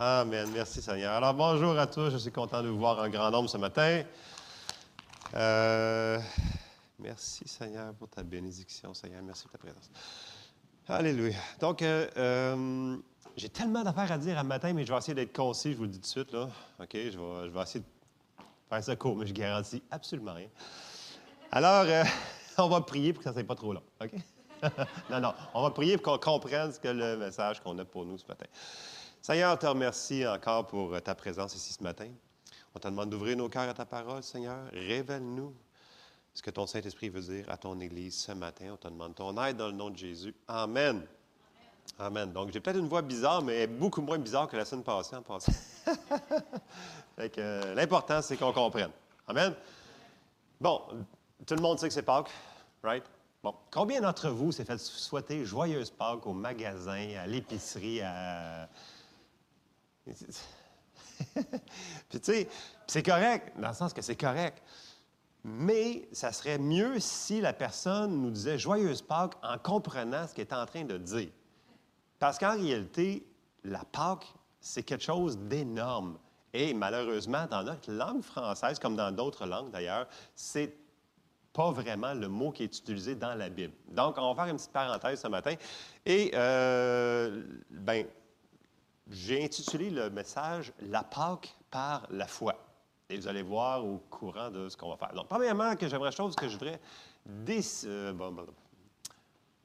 Amen. Merci Seigneur. Alors bonjour à tous. Je suis content de vous voir en grand nombre ce matin. Euh, merci Seigneur pour ta bénédiction, Seigneur. Merci pour ta présence. Alléluia. Donc, euh, euh, j'ai tellement d'affaires à dire à matin, mais je vais essayer d'être concis, je vous le dis tout de suite. Là. OK, je vais, je essayer de faire ça court, mais je garantis absolument rien. Alors, on va prier pour que ça ne soit pas trop long. OK? non, non. On va prier pour qu'on comprenne ce que le message qu'on a pour nous ce matin. Seigneur, on te remercie encore pour ta présence ici ce matin. On te demande d'ouvrir nos cœurs à ta parole, Seigneur. Révèle-nous ce que ton Saint-Esprit veut dire à ton Église ce matin. On te demande ton aide dans le nom de Jésus. Amen. Amen. Donc, j'ai peut-être une voix bizarre, mais beaucoup moins bizarre que la semaine passée en passant. euh, L'important, c'est qu'on comprenne. Amen. Bon, tout le monde sait que c'est Pâques, right? Bon, combien d'entre vous s'est fait souhaiter joyeuse Pâques au magasin, à l'épicerie, à... Puis tu sais, c'est correct, dans le sens que c'est correct. Mais ça serait mieux si la personne nous disait joyeuse Pâques en comprenant ce qu'elle est en train de dire. Parce qu'en réalité, la Pâques, c'est quelque chose d'énorme. Et malheureusement, dans notre langue française, comme dans d'autres langues d'ailleurs, c'est pas vraiment le mot qui est utilisé dans la Bible. Donc, on va faire une petite parenthèse ce matin. Et, euh, ben, j'ai intitulé le message La Pâque par la foi. Et vous allez voir au courant de ce qu'on va faire. Donc, premièrement, que j'aimerais chose que je voudrais euh,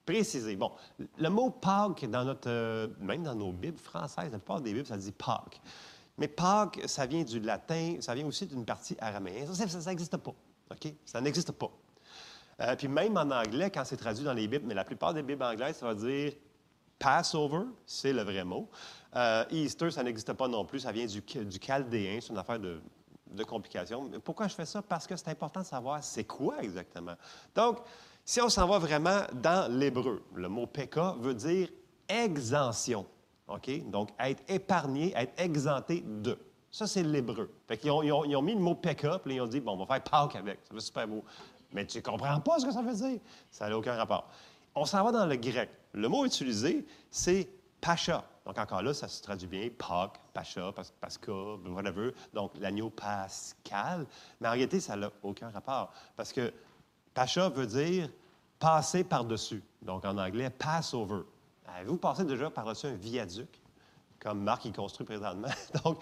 préciser. Bon, le mot Pâques, dans notre, euh, même dans nos Bibles françaises, la plupart des Bibles, ça dit Pâques. Mais Pâques, ça vient du latin, ça vient aussi d'une partie araméenne. Ça n'existe pas. OK? Ça n'existe pas. Euh, puis même en anglais, quand c'est traduit dans les Bibles, mais la plupart des Bibles anglaises, ça va dire Passover, c'est le vrai mot. Euh, Easter, ça n'existe pas non plus, ça vient du, du chaldéen, c'est une affaire de, de complication. Mais pourquoi je fais ça? Parce que c'est important de savoir c'est quoi exactement. Donc, si on s'en va vraiment dans l'hébreu, le mot peka veut dire exemption. OK? Donc, être épargné, être exempté de. Ça, c'est l'hébreu. Ils ont, mis le mot peka, puis ils ont dit, bon, on va faire Pâques avec. Ça fait super beau. Mais tu comprends pas ce que ça veut dire? Ça n'a aucun rapport. On s'en va dans le grec. Le mot utilisé, c'est pacha. Donc, encore là, ça se traduit bien Pâques, Pacha, Pascha, whatever. Donc, l'agneau pascal. Mais en réalité, ça n'a aucun rapport. Parce que Pacha veut dire passer par-dessus. Donc, en anglais, Passover. Avez-vous passé déjà par-dessus un viaduc, comme Marc y construit présentement? Donc,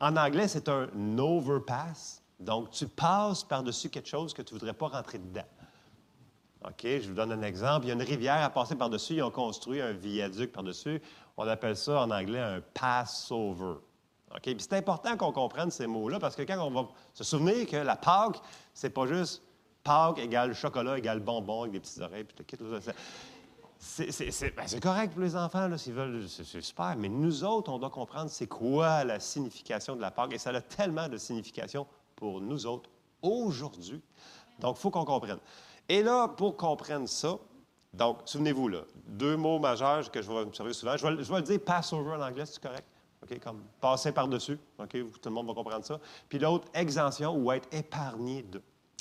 en anglais, c'est un overpass. Donc, tu passes par-dessus quelque chose que tu ne voudrais pas rentrer dedans. OK, je vous donne un exemple. Il y a une rivière à passer par-dessus. Ils ont construit un viaduc par-dessus. On appelle ça en anglais un passover. OK? Puis c'est important qu'on comprenne ces mots-là parce que quand on va se souvenir que la Pâque, c'est pas juste Pâques égale chocolat égale bonbon avec des petites oreilles, puis ben, c'est correct pour les enfants, s'ils veulent, c'est super. Mais nous autres, on doit comprendre c'est quoi la signification de la Pâque. Et ça a tellement de signification pour nous autres aujourd'hui. Donc, il faut qu'on comprenne. Et là, pour comprendre ça, donc, souvenez-vous, là, deux mots majeurs que je vais observer souvent. Je vais, le dire Passover en anglais, c'est correct? OK, comme passer par-dessus. OK, tout le monde va comprendre ça. Puis l'autre, exemption ou être épargné de.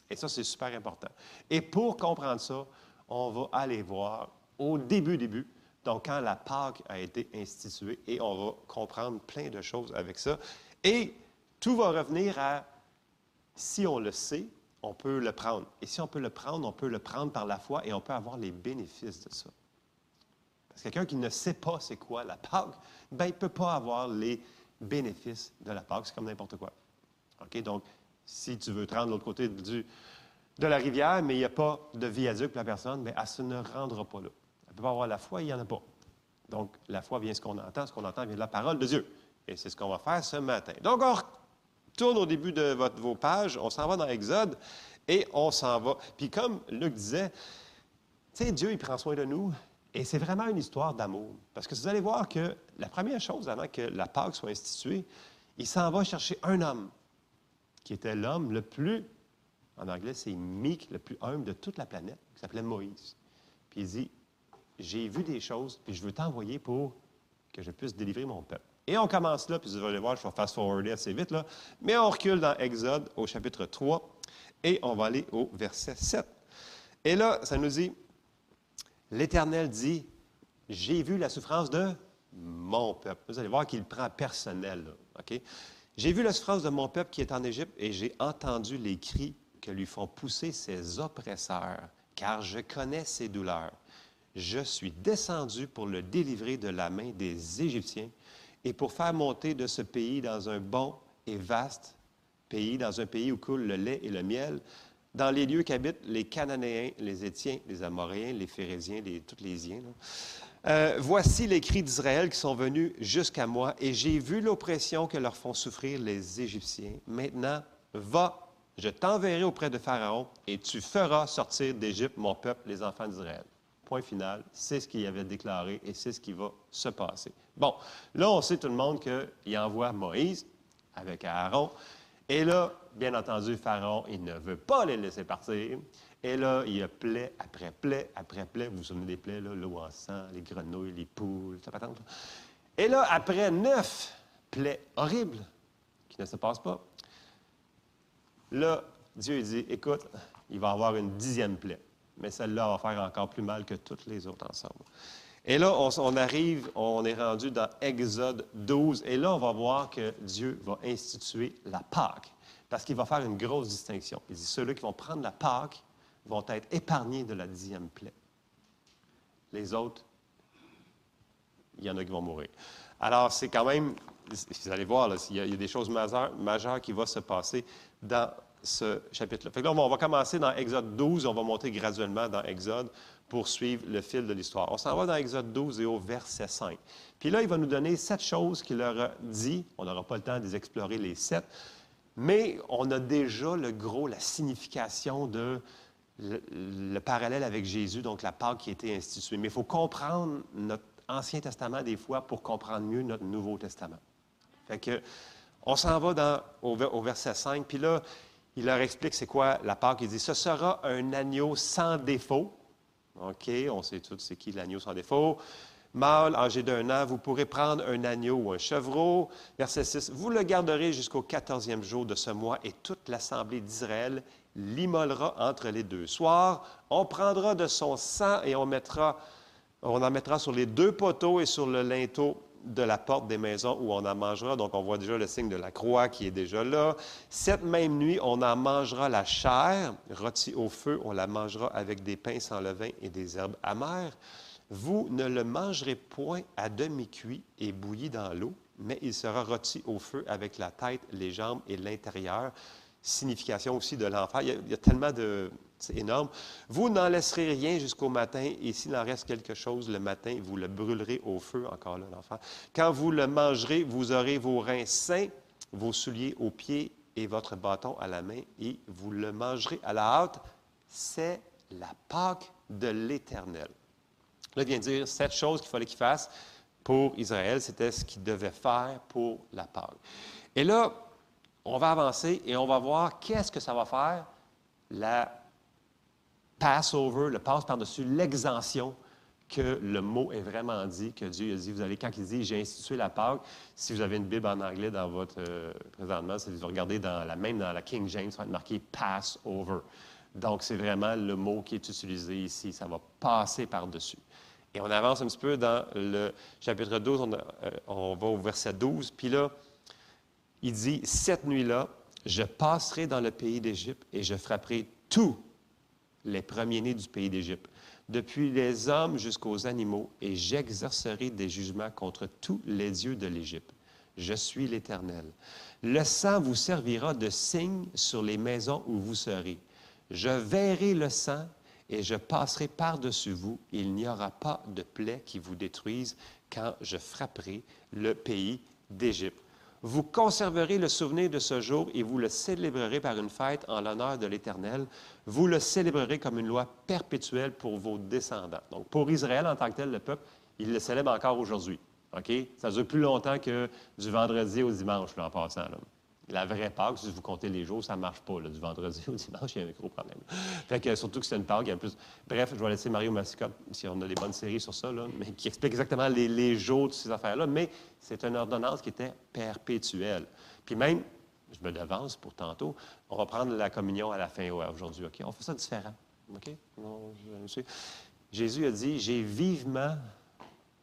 Et ça, c'est super important. Et pour comprendre ça, on va aller voir au début, début, donc quand la Pâque a été instituée, et on va comprendre plein de choses avec ça. Et tout va revenir à si on le sait, on peut le prendre. Et si on peut le prendre, on peut le prendre par la foi et on peut avoir les bénéfices de ça. Parce que quelqu'un qui ne sait pas c'est quoi la Pâque, ben, il ne peut pas avoir les bénéfices de la Pâque. C'est comme n'importe quoi. OK? Donc, si tu veux te rendre de l'autre côté de la rivière, mais il n'y a pas de viaduc pour la personne, bien, elle ne se rendra pas là. Elle ne peut pas avoir la foi, il n'y en a pas. Donc, la foi vient de ce qu'on entend. Ce qu'on entend vient de la parole de Dieu. Et c'est ce qu'on va faire ce matin. Donc, on tourne au début de vos pages, on s'en va dans Exode et on s'en va. Puis comme Luc disait, tu sais, Dieu, il prend soin de nous et c'est vraiment une histoire d'amour. Parce que vous allez voir que la première chose avant que la Pâque soit instituée, il s'en va chercher un homme qui était l'homme le plus, en anglais c'est meek, le plus humble de toute la planète, qui s'appelait Moïse. Puis il dit, j'ai vu des choses, puis je veux t'envoyer pour que je puisse délivrer mon peuple. Et on commence là, puis vous allez voir, je vais fast-forwarder assez vite, là. Mais on recule dans Exode au chapitre 3 et on va aller au verset 7. Et là, ça nous dit, l'Éternel dit, j'ai vu la souffrance de mon peuple. Vous allez voir qu'il prend personnel. OK? J'ai vu la souffrance de mon peuple qui est en Égypte et j'ai entendu les cris que lui font pousser ses oppresseurs, car je connais ses douleurs. Je suis descendu pour le délivrer de la main des Égyptiens et pour faire monter de ce pays dans un bon et vaste pays, dans un pays où coule le lait et le miel, dans les lieux qu'habitent les Cananéens, les Étiens, les Amoréens, les Phérésiens, les, tous les Iens. Euh, voici les cris d'Israël qui sont venus jusqu'à moi, et j'ai vu l'oppression que leur font souffrir les Égyptiens. Maintenant, va, je t'enverrai auprès de Pharaon, et tu feras sortir d'Égypte mon peuple, les enfants d'Israël. Final, c'est ce qu'il avait déclaré et c'est ce qui va se passer. Bon, là, on sait tout le monde qu'il envoie Moïse avec Aaron. Et là, bien entendu, Pharaon, il ne veut pas les laisser partir. Et là, il y a plaie après plaie après plaie. Vous vous souvenez des plaies, l'eau en sang, les grenouilles, les poules, ça patente. Et là, après neuf plaies horribles qui ne se passent pas, là, Dieu dit, écoute, il va y avoir une dixième plaie. Mais celle-là va faire encore plus mal que toutes les autres ensemble. Et là, on, arrive, on est rendu dans Exode 12, et là, on va voir que Dieu va instituer la Pâque, parce qu'il va faire une grosse distinction. Il dit, ceux-là qui vont prendre la Pâque vont être épargnés de la dixième plaie. Les autres, il y en a qui vont mourir. Alors, c'est quand même, vous allez voir, là, il, y a, il, y a, des choses majeures, majeures qui vont se passer dans ce chapitre-là. Là, on va commencer dans Exode 12, on va monter graduellement dans Exode pour suivre le fil de l'histoire. On s'en va dans Exode 12 et au verset 5. Puis là, il va nous donner sept choses qu'il leur a dit. On n'aura pas le temps de les explorer les sept, mais on a déjà le gros, la signification de le, le parallèle avec Jésus, donc la Pâque qui a été instituée. Mais il faut comprendre notre Ancien Testament des fois pour comprendre mieux notre Nouveau Testament. Fait que, on s'en va dans, au, au verset 5, puis là, il leur explique c'est quoi la Pâque. Il dit, ce sera un agneau sans défaut. OK, on sait tous c'est qui l'agneau sans défaut. Mâle, âgé d'un an, vous pourrez prendre un agneau ou un chevreau. Verset 6, vous le garderez jusqu'au quatorzième jour de ce mois et toute l'assemblée d'Israël l'immolera entre les deux soirs. On prendra de son sang et on, mettra, on en mettra sur les deux poteaux et sur le linteau de la porte des maisons où on en mangera. Donc, on voit déjà le signe de la croix qui est déjà là. Cette même nuit, on en mangera la chair, rôtie au feu. On la mangera avec des pains sans levain et des herbes amères. Vous ne le mangerez point à demi-cuit et bouilli dans l'eau, mais il sera rôti au feu avec la tête, les jambes et l'intérieur. Signification aussi de l'enfer. Il, il, y a tellement de, c'est énorme. Vous n'en laisserez rien jusqu'au matin, et s'il en reste quelque chose le matin, vous le brûlerez au feu, encore là, l'enfant. Quand vous le mangerez, vous aurez vos reins sains, vos souliers aux pieds et votre bâton à la main, et vous le mangerez à la hâte. C'est la Pâque de l'Éternel. Là, il vient dire sept choses qu'il fallait qu'il fasse pour Israël. C'était ce qu'il devait faire pour la Pâque. Et là, on va avancer et on va voir qu'est-ce que ça va faire, la Passover, le passe par-dessus l'exemption que le mot est vraiment dit, que Dieu a dit. Vous allez, quand il dit j'ai institué la Pâque, si vous avez une Bible en anglais dans votre euh, présentement, si vous regardez dans la même dans la King James, ça va être marqué Passover. Donc, c'est vraiment le mot qui est utilisé ici. Ça va passer par-dessus. Et on avance un petit peu dans le chapitre 12, on, euh, on va au verset 12, puis là, il dit Cette nuit-là, je passerai dans le pays d'Égypte et je frapperai tous les premiers-nés du pays d'Égypte, depuis les hommes jusqu'aux animaux, et j'exercerai des jugements contre tous les dieux de l'Égypte. Je suis l'Éternel. Le sang vous servira de signe sur les maisons où vous serez. Je verrai le sang et je passerai par-dessus vous. Il n'y aura pas de plaie qui vous détruise quand je frapperai le pays d'Égypte. Vous conserverez le souvenir de ce jour et vous le célébrerez par une fête en l'honneur de l'Éternel. Vous le célébrerez comme une loi perpétuelle pour vos descendants. Donc, pour Israël en tant que tel, le peuple, il le célèbre encore aujourd'hui. OK? Ça dure plus longtemps que du vendredi au dimanche, là, en passant. La vraie Pâque, si vous comptez les jours, ça ne marche pas. Du vendredi au dimanche, il y a un gros problème. Fait que, surtout que c'est une Pâque, il a plus... Bref, je vais laisser Mario Massicotte, si on a des bonnes séries sur ça, là, mais qui explique exactement les, jours de ces affaires-là. Mais c'est une ordonnance qui était perpétuelle. Puis même, je me devance pour tantôt, on va prendre la communion à la fin aujourd'hui. OK? On fait ça différent. OK? Jésus a dit J'ai vivement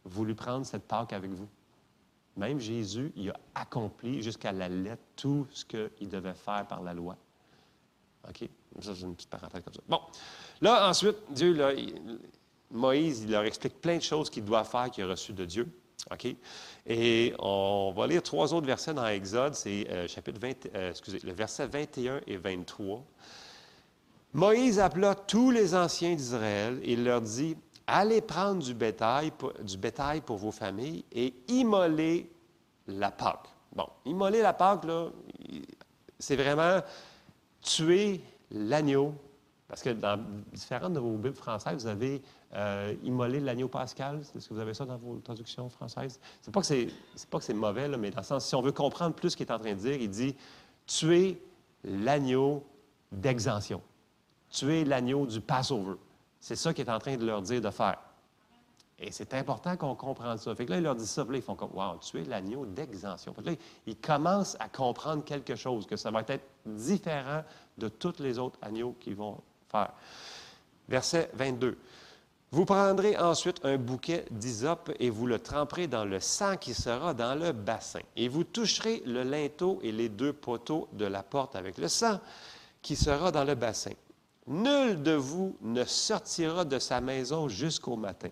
voulu prendre cette Pâque avec vous. Même Jésus, il a accompli jusqu'à la lettre tout ce qu'il devait faire par la loi. OK? Ça, c'est une petite parenthèse comme ça. Bon. Là, ensuite, Dieu, là, Moïse, il leur explique plein de choses qu'il doit faire qu'il a reçues de Dieu. OK? Et on va lire trois autres versets dans Exode. C'est euh, chapitre 20, euh, excusez, le verset 21 et 23. Moïse appela tous les anciens d'Israël et il leur dit Allez prendre du bétail, du bétail pour vos familles et immoler la Pâque. Bon, immoler la Pâque, c'est vraiment tuer l'agneau. Parce que dans différentes de vos Bibles françaises, vous avez euh, immolé l'agneau pascal. Est-ce que vous avez ça dans vos traductions françaises? C'est, pas que c'est mauvais, mais dans le sens, si on veut comprendre plus ce qu'il est en train de dire, il dit tuer l'agneau d'exemption. Tuer l'agneau du Passover. C'est ça qu'il est en train de leur dire de faire. Et c'est important qu'on comprenne ça. Fait que là, il leur dit ça, là, ils font comme, wow, tu es l'agneau d'exemption. Là, ils commencent à comprendre quelque chose, que ça va être différent de tous les autres agneaux qu'ils vont faire. Verset 22. Vous prendrez ensuite un bouquet d'hysope et vous le tremperez dans le sang qui sera dans le bassin. Et vous toucherez le linteau et les deux poteaux de la porte avec le sang qui sera dans le bassin. Nul de vous ne sortira de sa maison jusqu'au matin,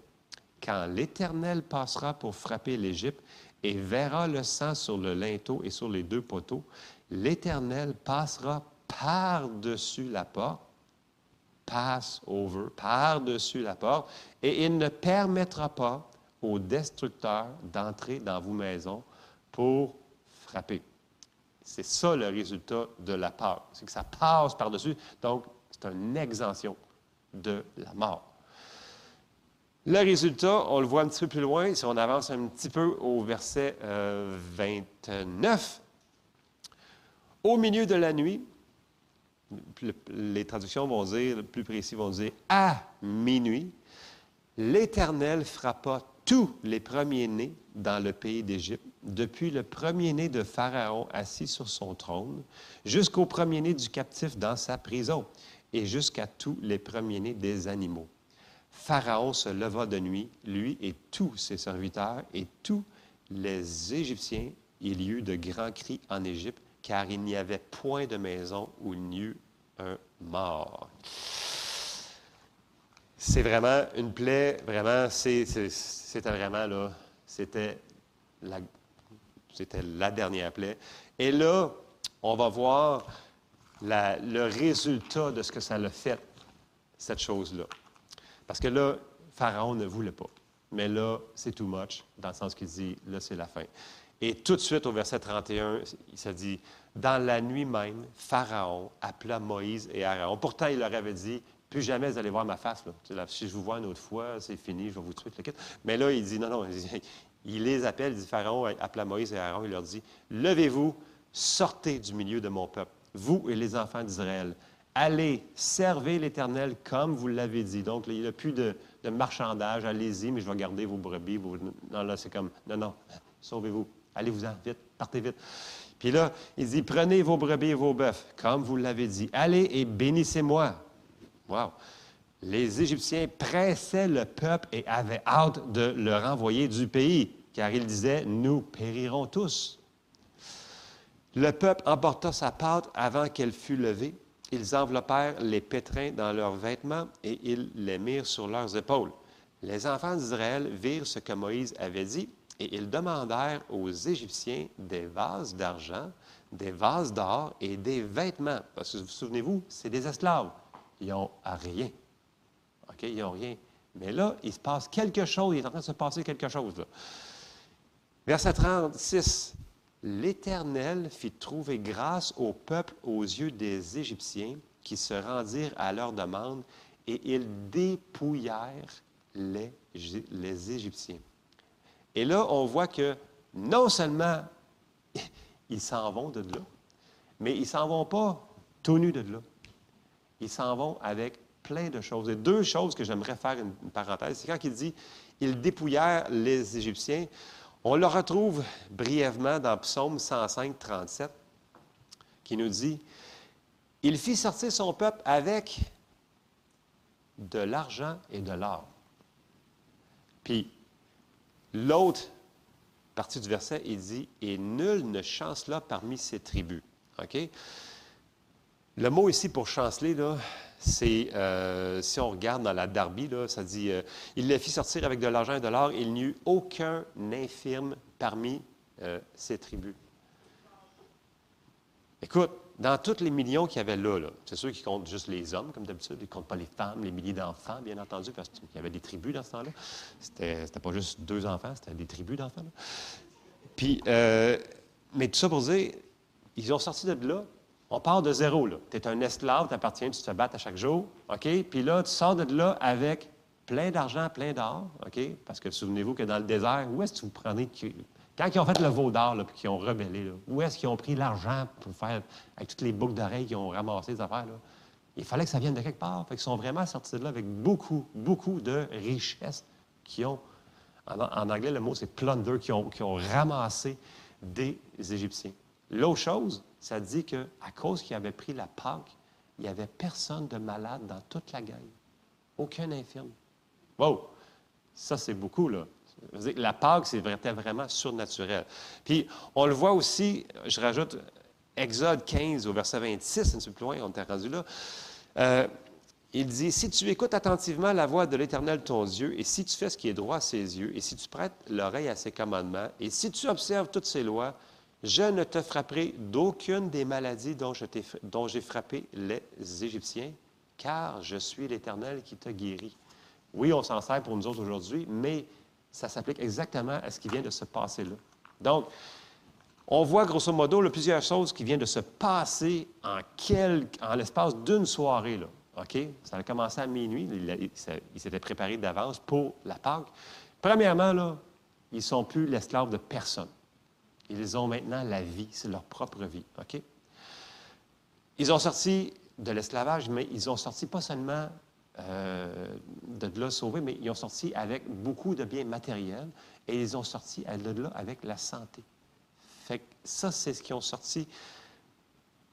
quand l'Éternel passera pour frapper l'Égypte et verra le sang sur le linteau et sur les deux poteaux. L'Éternel passera par-dessus la porte, pass over, par-dessus la porte, et il ne permettra pas aux destructeurs d'entrer dans vos maisons pour frapper. C'est ça le résultat de la peur. C'est que ça passe par-dessus. Donc, c'est une exemption de la mort. Le résultat, on le voit un petit peu plus loin, si on avance un petit peu au verset 29. Euh, au milieu de la nuit, les traductions vont dire, plus précis vont dire à minuit, l'Éternel frappa tous les premiers-nés dans le pays d'Égypte, depuis le premier-né de Pharaon assis sur son trône, jusqu'au premier-né du captif dans sa prison et jusqu'à tous les premiers-nés des animaux. Pharaon se leva de nuit, lui et tous ses serviteurs et tous les Égyptiens. Il y eut de grands cris en Égypte, car il n'y avait point de maison où il n'y eut un mort. C'est vraiment une plaie, vraiment, c'était vraiment là, c'était la, la dernière plaie. Et là, on va voir le résultat de ce que ça a fait, cette chose-là. Parce que là, Pharaon ne voulait pas. Mais là, c'est too much, dans le sens qu'il dit, là, c'est la fin. Et tout de suite, au verset 31, il se dit, dans la nuit même, Pharaon appela Moïse et Aaron. Pourtant, il leur avait dit, plus jamais vous allez voir ma face. Si je vous vois une autre fois, c'est fini, je vais vous tuer. Mais là, il dit, non, non, il les appelle, il dit, Pharaon appela Moïse et Aaron, il leur dit, levez-vous, sortez du milieu de mon peuple vous et les enfants d'Israël. Allez, servez l'Éternel comme vous l'avez dit. Donc, il n'y a plus de, marchandage. Allez-y, mais je vais garder vos brebis. Non, là, c'est comme, non, non, sauvez-vous. Allez-vous-en, vite, partez vite. Puis là, il dit, prenez vos brebis et vos bœufs, comme vous l'avez dit. Allez et bénissez-moi. Wow. Les Égyptiens pressaient le peuple et avaient hâte de le renvoyer du pays, car ils disaient, nous périrons tous. Le peuple emporta sa pâte avant qu'elle fût levée. Ils enveloppèrent les pétrins dans leurs vêtements et ils les mirent sur leurs épaules. Les enfants d'Israël virent ce que Moïse avait dit et ils demandèrent aux Égyptiens des vases d'argent, des vases d'or et des vêtements. Parce que vous souvenez-vous, c'est des esclaves. Ils n'ont rien. OK? Ils n'ont rien. Mais là, il se passe quelque chose. Il est en train de se passer quelque chose. Verset 36 l'Éternel fit trouver grâce au peuple aux yeux des Égyptiens qui se rendirent à leur demande et ils dépouillèrent les, Égyptiens. Et là, on voit que non seulement ils s'en vont de là, mais ils s'en vont pas tout nus de là. Ils s'en vont avec plein de choses. Et deux choses que j'aimerais faire une, parenthèse, c'est quand il dit ils dépouillèrent les Égyptiens. On le retrouve brièvement dans Psaume 105, 37, qui nous dit Il fit sortir son peuple avec de l'argent et de l'or. Puis, L'autre partie du verset, il dit Et nul ne chancela parmi ses tribus. Le mot ici pour chanceler, c'est, euh, si on regarde dans la Darby, ça dit euh, Il les fit sortir avec de l'argent et de l'or, il n'y eut aucun infirme parmi euh, ses tribus. Écoute, dans tous les millions qu'il y avait là, c'est sûr qu'ils comptent juste les hommes, comme d'habitude. Ils ne comptent pas les femmes, les milliers d'enfants, bien entendu, parce qu'il y avait des tribus dans ce temps-là. C'était, c'était pas juste deux enfants, c'était des tribus d'enfants. Puis, mais tout ça pour dire, ils ont sorti de là, on part de zéro. Tu es un esclave, tu appartiens, tu te fais à chaque jour. OK? Puis là, tu sors de là avec plein d'argent, plein d'or. OK? Parce que souvenez-vous que dans le désert, où est-ce que vous prenez. Quand ils ont fait le veau d'or, puis qu'ils ont rebellé, où est-ce qu'ils ont pris l'argent pour faire. avec toutes les boucles d'oreilles qu'ils ont ramassées, des affaires, là? Il fallait que ça vienne de quelque part. Fait sont vraiment sortis de là avec beaucoup, beaucoup de richesses qui ont. En, anglais, le mot, c'est plunder, qui ont, qui ont ramassé des Égyptiens. L'autre chose, ça dit qu'à cause qu'il avait pris la Pâque, il n'y avait personne de malade dans toute la gang. Aucun infirme. Wow! Ça, c'est beaucoup, là. La Pâque, c'est vraiment surnaturel. Puis, on le voit aussi, je rajoute Exode 15 au verset 26, un peu plus loin, on est rendu là. Euh, il dit, si tu écoutes attentivement la voix de l'Éternel ton Dieu, et si tu fais ce qui est droit à ses yeux, et si tu prêtes l'oreille à ses commandements, et si tu observes toutes ses lois, je ne te frapperai d'aucune des maladies dont, j'ai frappé les Égyptiens, car je suis l'Éternel qui te guérit. Oui, on s'en sert pour nous autres aujourd'hui, mais ça s'applique exactement à ce qui vient de se passer là. Donc, on voit grosso modo plusieurs choses qui viennent de se passer en, l'espace d'une soirée. Là. Ça a commencé à minuit. Ils s'étaient préparés d'avance pour la Pâque. Premièrement, là, ils ne sont plus l'esclave de personne. Ils ont maintenant la vie, c'est leur propre vie. OK? Ils ont sorti de l'esclavage, mais ils ont sorti pas seulement euh, de là sauvés, mais ils ont sorti avec beaucoup de biens matériels et ils ont sorti de là avec la santé. Fait que ça, c'est ce qu'ils ont sorti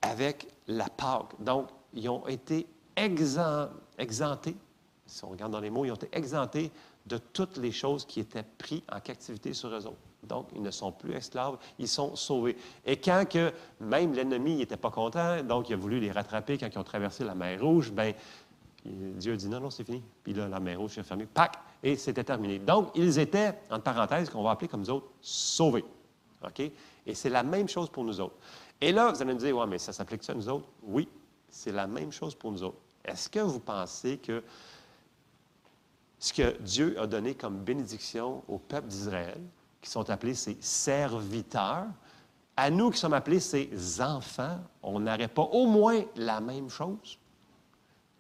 avec la Pâque. Donc, ils ont été exemptés, si on regarde dans les mots, ils ont été exemptés de toutes les choses qui étaient prises en captivité sur eux autres. Donc, ils ne sont plus esclaves, ils sont sauvés. Et quand même l'ennemi n'était pas content, donc il a voulu les rattraper quand ils ont traversé la mer Rouge, bien, Dieu a dit non, non, c'est fini. Puis là, la mer Rouge s'est fermée, pac, et c'était terminé. Donc, ils étaient, entre parenthèses, qu'on va appeler comme nous autres, sauvés. OK? Et c'est la même chose pour nous autres. Et là, vous allez me dire, ouais, mais ça s'applique ça à nous autres? Oui, c'est la même chose pour nous autres. Est-ce que vous pensez que ce que Dieu a donné comme bénédiction au peuple d'Israël, qui sont appelés ses serviteurs, à nous qui sommes appelés ses enfants, on n'aurait pas au moins la même chose?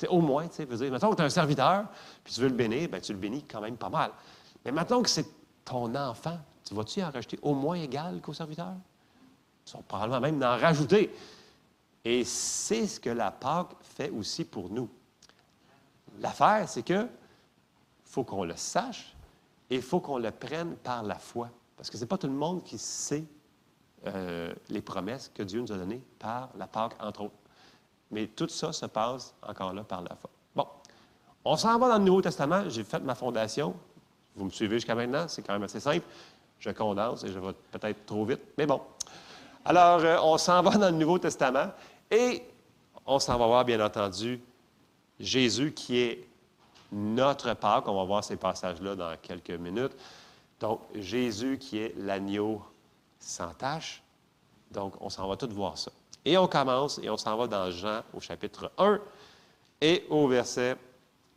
au moins, tu sais, veux dire, mettons que tu es un serviteur, puis tu veux le bénir, bien, tu le bénis quand même pas mal. Mais maintenant que c'est ton enfant, tu vas-tu en rajouter au moins égal qu'au serviteur? Tu vas probablement même en rajouter. Et c'est ce que la Pâque fait aussi pour nous. L'affaire, c'est que faut qu'on le sache, il faut qu'on le prenne par la foi. Parce que ce n'est pas tout le monde qui sait euh, les promesses que Dieu nous a données par la Pâque, entre autres. Mais tout ça se passe encore là par la foi. Bon, on s'en va dans le Nouveau Testament. J'ai fait ma fondation. Vous me suivez jusqu'à maintenant, c'est quand même assez simple. Je condense et je vais peut-être trop vite, mais bon. Alors, euh, on s'en va dans le Nouveau Testament et on s'en va voir, bien entendu, Jésus qui est notre Pâque. On va voir ces passages-là dans quelques minutes. Donc, Jésus qui est l'agneau sans tache. Donc, on s'en va tout voir ça. Et on commence et on s'en va dans Jean au chapitre 1 et au verset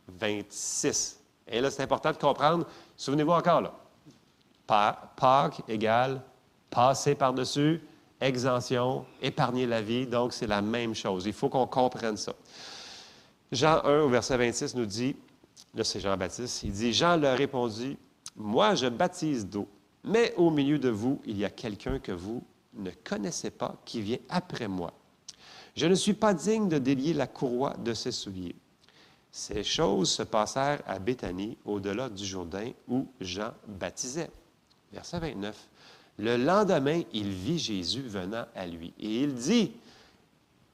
26. Et là, c'est important de comprendre. Souvenez-vous encore là. Pâque égale passer par-dessus, exemption, épargner la vie. Donc, c'est la même chose. Il faut qu'on comprenne ça. Jean 1 au verset 26 nous dit Là, c'est Jean-Baptiste. Il dit Jean leur répondit Moi, je baptise d'eau, mais au milieu de vous, il y a quelqu'un que vous ne connaissez pas qui vient après moi. Je ne suis pas digne de délier la courroie de ses souliers. Ces choses se passèrent à Béthanie, au-delà du Jourdain, où Jean baptisait. Verset 29. Le lendemain, il vit Jésus venant à lui, et il dit,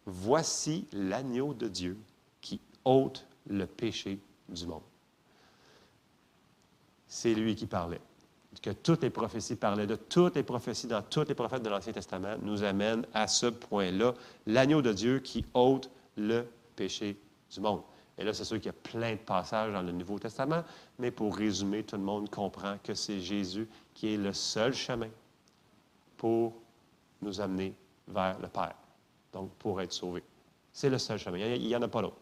Voici l'agneau de Dieu qui ôte le péché du monde. C'est lui qui parlait. que toutes les prophéties parlaient de, toutes les prophéties dans tous les prophètes de l'Ancien Testament nous amènent à ce point-là, l'agneau de Dieu qui ôte le péché du monde. Et là, c'est sûr qu'il y a plein de passages dans le Nouveau Testament, mais pour résumer, tout le monde comprend que c'est Jésus qui est le seul chemin pour nous amener vers le Père, donc pour être sauvé. C'est le seul chemin. Il n'y en a pas d'autre.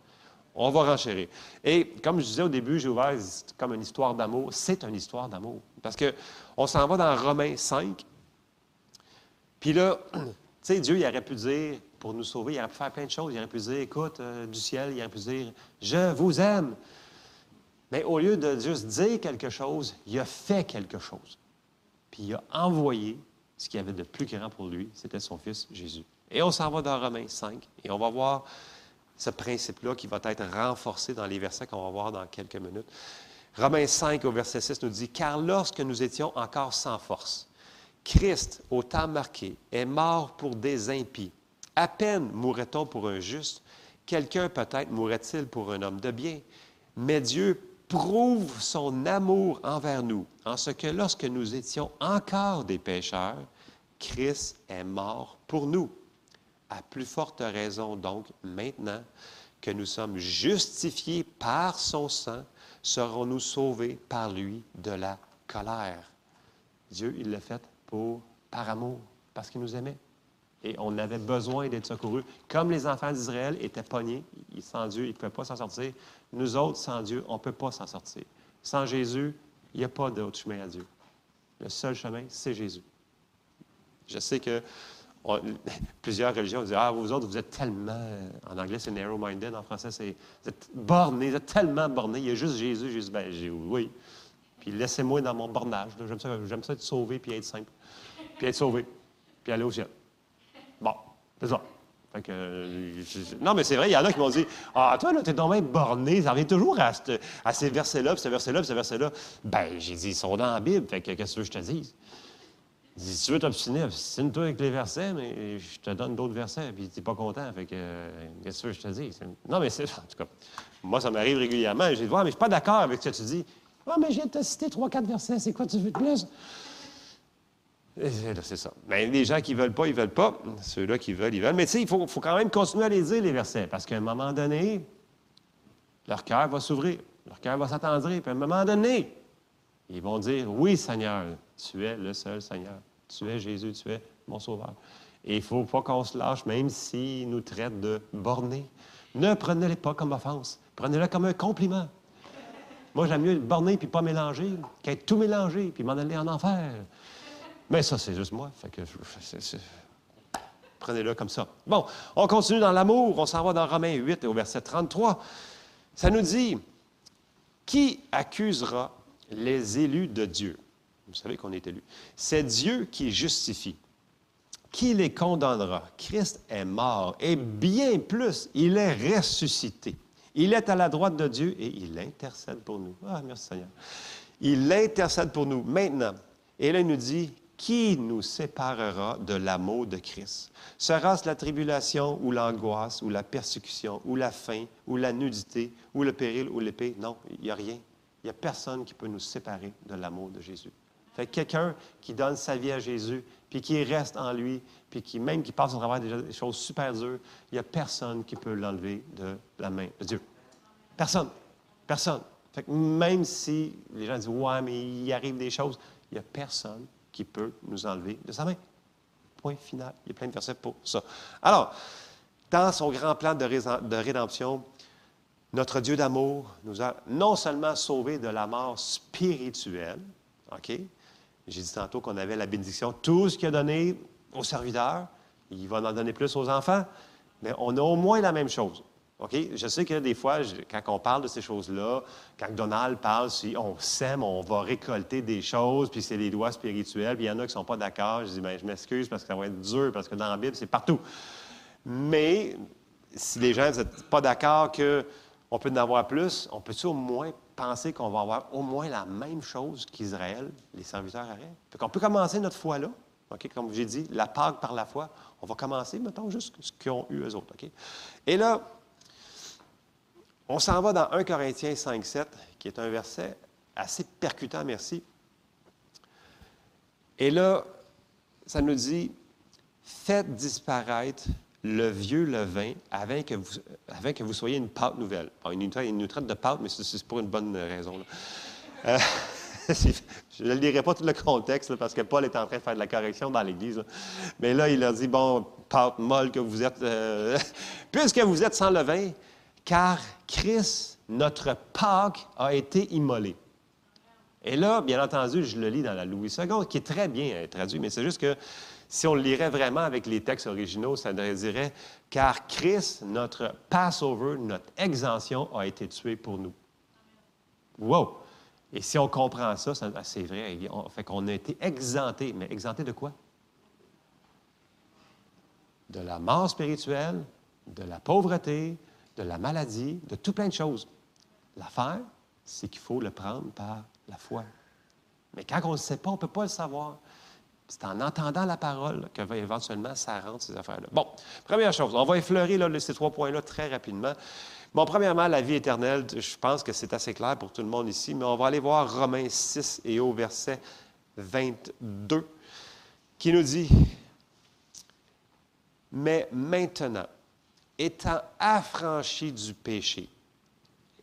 On va renchérir. Et comme je disais au début, j'ai ouvert comme une histoire d'amour. C'est une histoire d'amour. Parce qu'on s'en va dans Romains 5. Puis là, tu sais, Dieu, il aurait pu dire, pour nous sauver, il aurait pu faire plein de choses. Il aurait pu dire, écoute, euh, du ciel, il aurait pu dire, je vous aime. Mais au lieu de juste dire quelque chose, il a fait quelque chose. Puis il a envoyé ce qu'il y avait de plus grand pour lui, c'était son fils Jésus. Et on s'en va dans Romains 5 et on va voir ce principe-là qui va être renforcé dans les versets qu'on va voir dans quelques minutes. Romains 5 au verset 6 nous dit, Car lorsque nous étions encore sans force, Christ, au temps marqué, est mort pour des impies. À peine mourrait-on pour un juste, quelqu'un peut-être mourrait-il pour un homme de bien. Mais Dieu prouve son amour envers nous, en ce que lorsque nous étions encore des pécheurs, Christ est mort pour nous. À plus forte raison donc, maintenant que nous sommes justifiés par son sang, serons-nous sauvés par lui de la colère? Dieu, il l'a fait pour, par amour, parce qu'il nous aimait. Et on avait besoin d'être secourus. Comme les enfants d'Israël étaient pognés, sans Dieu, ils ne pouvaient pas s'en sortir. Nous autres, sans Dieu, on ne peut pas s'en sortir. Sans Jésus, il n'y a pas d'autre chemin à Dieu. Le seul chemin, c'est Jésus. Je sais que plusieurs religions disent Ah, vous autres, vous êtes tellement. En anglais, c'est narrow-minded. En français, c'est. Vous êtes bornés, vous êtes tellement bornés. Il y a juste Jésus. Jésus, ben, oui. Puis laissez-moi dans mon bornage. J'aime ça, être sauvé puis être simple. Puis être sauvé. Puis aller au ciel. Bon, c'est ça. non, mais c'est vrai, il y en a qui m'ont dit Ah, toi, là, t'es donc borné. Ça revient toujours à, à ces versets-là, puis ce verset-là, puis ce verset-là. Ben, j'ai dit Ils sont dans la Bible. Fait que qu'est-ce que je te dise? Si tu veux t'obstiner, obstine-toi avec les versets, mais je te donne d'autres versets, puis tu n'es pas content. Fait que, qu'est-ce que je te dis? Non, mais c'est. En tout cas, moi, ça m'arrive régulièrement. J'ai dit, ouais, mais je suis pas d'accord avec ce que tu dis. Ah, mais j'ai te cité trois, quatre versets. C'est quoi tu veux de plus? C'est ça. Mais les gens qui ne veulent pas, ils ne veulent pas. Ceux-là qui veulent, ils veulent. Mais tu sais, il faut, faut, quand même continuer à les dire, les versets, parce qu'à un moment donné, leur cœur va s'ouvrir, leur cœur va s'attendrir, puis à un moment donné, ils vont dire Oui, Seigneur, tu es le seul Seigneur. Tu es Jésus, tu es mon Sauveur. Et il ne faut pas qu'on se lâche, même s'ils nous traitent de bornés. Ne prenez-les pas comme offense. Prenez-les comme un compliment. Moi, j'aime mieux borner puis pas mélanger qu'être tout mélangé puis m'en aller en enfer. Mais ça, c'est juste moi. Fait que Prenez-le comme ça. Bon, on continue dans l'amour. On s'en va dans Romains 8 au verset 33. Ça nous dit Qui accusera les élus de Dieu? Vous savez qu'on est élus. C'est Dieu qui justifie. Qui les condamnera? Christ est mort et bien plus, il est ressuscité. Il est à la droite de Dieu et il intercède pour nous. Ah, merci Seigneur. Il intercède pour nous maintenant. Et là, il nous dit, qui nous séparera de l'amour de Christ? Sera-ce la tribulation ou l'angoisse ou la persécution ou la faim ou la nudité ou le péril ou l'épée? Non, il n'y a rien. Il n'y a personne qui peut nous séparer de l'amour de Jésus. Fait quelqu'un qui donne sa vie à Jésus, puis qui reste en lui, puis qui même qui passe au travers des choses super dures, il n'y a personne qui peut l'enlever de la main de Dieu. Personne. Personne. Fait que même si les gens disent Ouais, mais il arrive des choses, il n'y a personne qui peut nous enlever de sa main. Point final. Il y a plein de versets pour ça. Alors, dans son grand plan de rédemption, notre Dieu d'amour nous a non seulement sauvés de la mort spirituelle, OK? J'ai dit tantôt qu'on avait la bénédiction, tout ce qu'il a donné aux serviteurs, il va en donner plus aux enfants, mais on a au moins la même chose. Je sais que des fois, quand on parle de ces choses-là, quand Donald parle, on sème, on va récolter des choses, puis c'est les lois spirituelles, puis il y en a qui ne sont pas d'accord, je dis, bien, je m'excuse parce que ça va être dur, parce que dans la Bible, c'est partout. Mais si les gens ne sont pas d'accord que on peut en avoir plus, on peut au moins penser qu'on va avoir au moins la même chose qu'Israël, les serviteurs araient? Fait qu'on peut commencer notre foi là, comme j'ai dit, la Pâque par la foi. On va commencer, mettons, juste ce qu'ils ont eu eux autres. Et là, on s'en va dans 1 Corinthiens 5, 7, qui est un verset assez percutant, merci. Et là, ça nous dit, faites disparaître le vieux levain avant que vous, avant que vous soyez une pâte nouvelle. Bon, il, nous traite, de pâte, mais c'est pour une bonne raison. Euh, je ne lirai pas tout le contexte parce que Paul est en train de faire de la correction dans l'Église. Mais là, il leur dit, bon, pâte molle que vous êtes, euh, puisque vous êtes sans levain, car Christ, notre Pâque, a été immolé. Et là, bien entendu, je le lis dans la Louis II, qui est très bien euh, traduit, mais c'est juste que si on le lirait vraiment avec les textes originaux, ça dirait Car Christ, notre Passover, notre exemption, a été tué pour nous. Wow! Et si on comprend ça, ah, c'est vrai. On, fait qu'on a été exempté. Mais exempté de quoi? De la mort spirituelle, de la pauvreté, de la maladie, de tout plein de choses. L'affaire, c'est qu'il faut le prendre par la foi. Mais quand on ne le sait pas, on ne peut pas le savoir. C'est en entendant la parole que va éventuellement ça rentre ces affaires-là. Bon, première chose, on va effleurer ces trois points-là très rapidement. Bon, premièrement, la vie éternelle, je pense que c'est assez clair pour tout le monde ici, mais on va aller voir Romains 6 et au verset 22, qui nous dit Mais maintenant, étant affranchi du péché,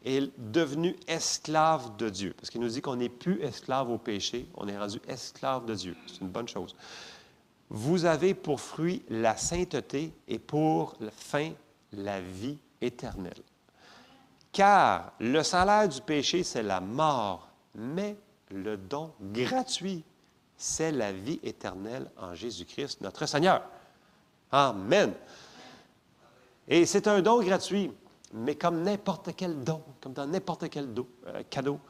est devenu esclave de Dieu. Parce qu'il nous dit qu'on n'est plus esclave au péché, on est rendu esclave de Dieu. C'est une bonne chose. Vous avez pour fruit la sainteté et pour fin la vie éternelle. Car le salaire du péché, c'est la mort, mais le don gratuit, c'est la vie éternelle en Jésus-Christ, notre Seigneur. Amen. Et c'est un don gratuit, mais comme n'importe quel don, comme dans n'importe quel euh, cadeau,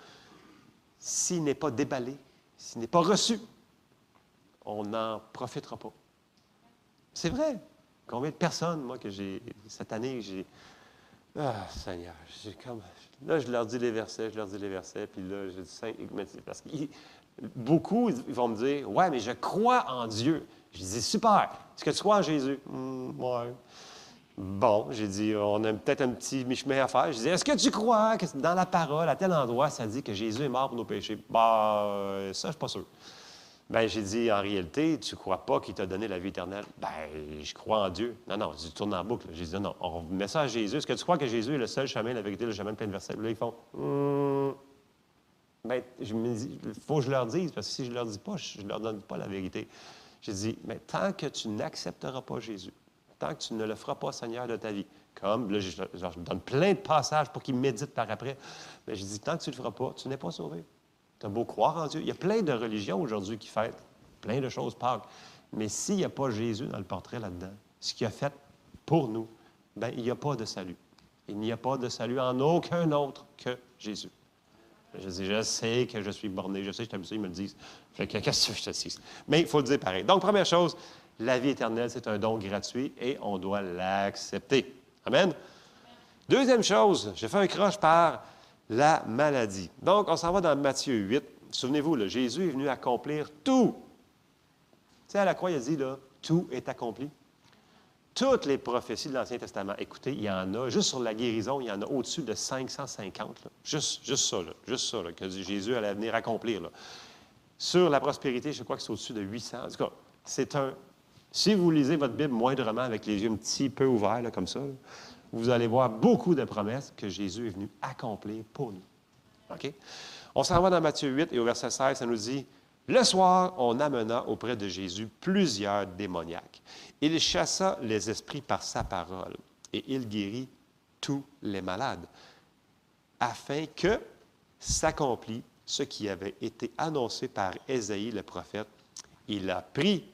s'il n'est pas déballé, s'il n'est pas reçu, on n'en profitera pas. C'est vrai. Combien de personnes, moi, que j'ai, cette année, j'ai. Ah, Seigneur, j'ai comme. Là, je leur dis les versets, je leur dis les versets, puis là, je dis parce que beaucoup, ils vont me dire Ouais, mais je crois en Dieu. Je dis Super. Est-ce que tu crois en Jésus Hum, Ouais. Bon, j'ai dit, on a peut-être un petit mi-chemin à faire. Je dis, est-ce que tu crois que dans la parole, à tel endroit, ça dit que Jésus est mort pour nos péchés? Euh, ça, je suis pas sûr. Ben, j'ai dit, en réalité, tu crois pas qu'il t'a donné la vie éternelle? Ben, je crois en Dieu. Non, non, je tourne en boucle. J'ai dit, non, on met ça à Jésus. Est-ce que tu crois que Jésus est le seul chemin, la vérité, le chemin plein de versets? Là, ils font, Hum. Ben, je me dis, il faut que je leur dise, parce que si je leur dis pas, je ne leur donne pas la vérité. J'ai dit, mais tant que tu n'accepteras pas Jésus, tant que tu ne le feras pas Seigneur de ta vie, comme, là, je, je leur donne plein de passages pour qu'ils méditent par après, mais je dis, tant que tu ne le feras pas, tu n'es pas sauvé. Tu as beau croire en Dieu. Il y a plein de religions aujourd'hui qui fêtent plein de choses Pâques. Mais s'il n'y a pas Jésus dans le portrait là-dedans, ce qu'il a fait pour nous, ben il n'y a pas de salut. Il n'y a pas de salut en aucun autre que Jésus. Je dis, je sais que je suis borné, je sais que je t'aime ils me le disent. Fait que qu'est-ce que je te dis? Mais il faut le dire pareil. Donc, première chose, la vie éternelle, c'est un don gratuit et on doit l'accepter. Amen? Deuxième chose, j'ai fait un croche par la maladie. Donc, on s'en va dans Matthieu 8. Souvenez-vous, Jésus est venu accomplir tout. Tu sais, à la croix, il a dit, là, tout est accompli. Toutes les prophéties de l'Ancien Testament, écoutez, il y en a, juste sur la guérison, il y en a au-dessus de 550. là. Juste, juste ça, là, juste ça, là, que Jésus allait venir accomplir. Sur la prospérité, je crois que c'est au-dessus de 800. En tout cas, c'est un. Si vous lisez votre Bible moindrement avec les yeux un petit peu ouverts, comme ça, là, vous allez voir beaucoup de promesses que Jésus est venu accomplir pour nous. OK? On s'en va dans Matthieu 8 et au verset 16, ça nous dit Le soir, on amena auprès de Jésus plusieurs démoniaques. Il chassa les esprits par sa parole et il guérit tous les malades, afin que s'accomplît ce qui avait été annoncé par Ésaïe le prophète. Il a pris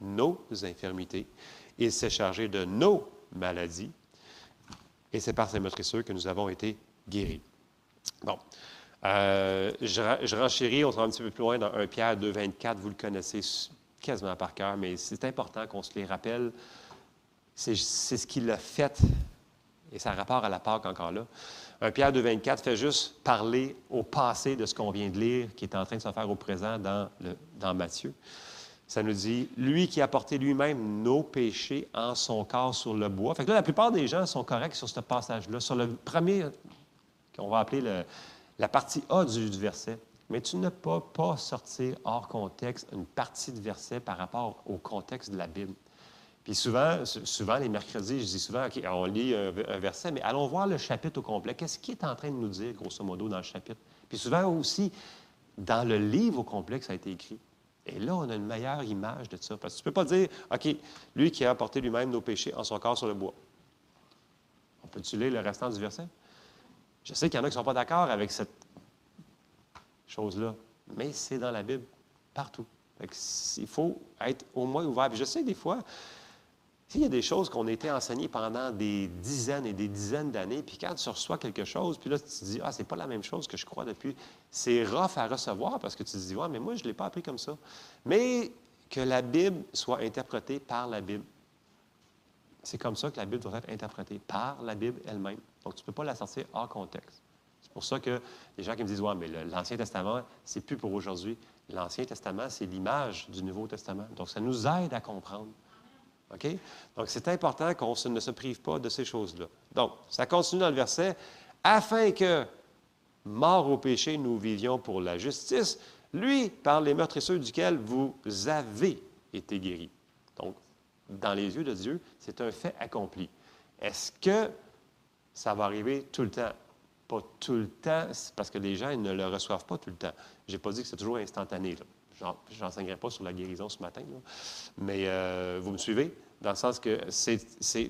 nos infirmités, il s'est chargé de nos maladies, et c'est par ses meurtrissures que nous avons été guéris. Bon. Euh, je, je renchéris, on sera un petit peu plus loin dans 1 Pierre 2, 24. Vous le connaissez quasiment par cœur, mais c'est important qu'on se les rappelle. C'est c'est ce qu'il a fait, et ça a rapport à la Pâque encore là. 1 Pierre 2, 24 fait juste parler au passé de ce qu'on vient de lire, qui est en train de se faire au présent dans, le- dans Matthieu. Ça nous dit, lui qui a porté lui-même nos péchés en son corps sur le bois. Fait que là, la plupart des gens sont corrects sur ce passage-là. Sur le premier, qu'on va appeler le- la partie A du, verset, mais tu ne peux pas sortir hors contexte une partie de verset par rapport au contexte de la Bible. Puis souvent, souvent les mercredis, je dis souvent, OK, on lit un, verset, mais allons voir le chapitre au complet. Qu'est-ce qu'il est en train de nous dire, grosso modo, dans le chapitre? Puis souvent aussi, dans le livre au complet ça a été écrit. Et là, on a une meilleure image de ça. Parce que tu ne peux pas dire, OK, lui qui a apporté lui-même nos péchés en son corps sur le bois. On peut-tu lire le restant du verset? Je sais qu'il y en a qui ne sont pas d'accord avec cette chose-là, mais c'est dans la Bible, partout. il faut être au moins ouvert. Je sais des fois, il y a des choses qu'on a été enseignées pendant des dizaines et des dizaines d'années, puis quand tu reçois quelque chose, puis là, tu te dis, ah, c'est pas la même chose que je crois depuis. C'est rough à recevoir parce que tu te dis, ouais, mais moi, je ne l'ai pas appris comme ça. Mais que la Bible soit interprétée par la Bible. C'est comme ça que la Bible doit être interprétée, par la Bible elle-même. Donc, tu ne peux pas la sortir hors contexte. C'est pour ça que les gens qui me disent, ouais, mais l'Ancien Testament, c'est plus pour aujourd'hui. L'Ancien Testament, c'est l'image du Nouveau Testament. Donc, ça nous aide à comprendre. Donc, c'est important qu'on ne se prive pas de ces choses-là. Donc, ça continue dans le verset. Afin que, mort au péché, nous vivions pour la justice, lui, par les meurtrisseurs duquel vous avez été guéris. Donc, dans les yeux de Dieu, c'est un fait accompli. Est-ce que ça va arriver tout le temps? Pas tout le temps, parce que les gens ne le reçoivent pas tout le temps. Je n'ai pas dit que c'est toujours instantané. N'enseignerai pas sur la guérison ce matin, mais euh, vous me suivez? Dans le sens que c'est